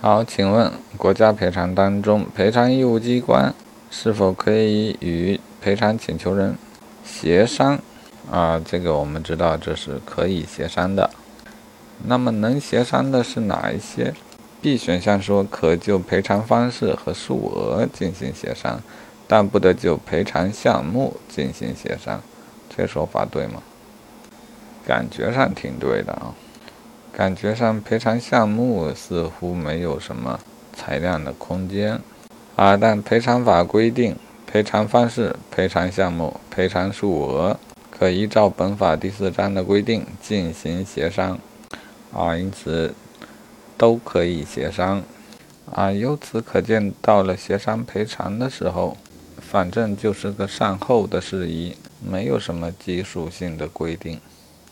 好，请问国家赔偿当中，赔偿义务机关是否可以与赔偿请求人协商？啊，这个我们知道这是可以协商的。那么能协商的是哪一些？B 选项说可就赔偿方式和数额进行协商，但不得就赔偿项目进行协商。这说法对吗？感觉上挺对的啊。感觉上赔偿项目似乎没有什么裁量的空间啊，但赔偿法规定，赔偿方式、赔偿项目、赔偿数额可依照本法第四章的规定进行协商啊，因此都可以协商啊。由此可见，到了协商赔偿的时候，反正就是个善后的事宜，没有什么技术性的规定。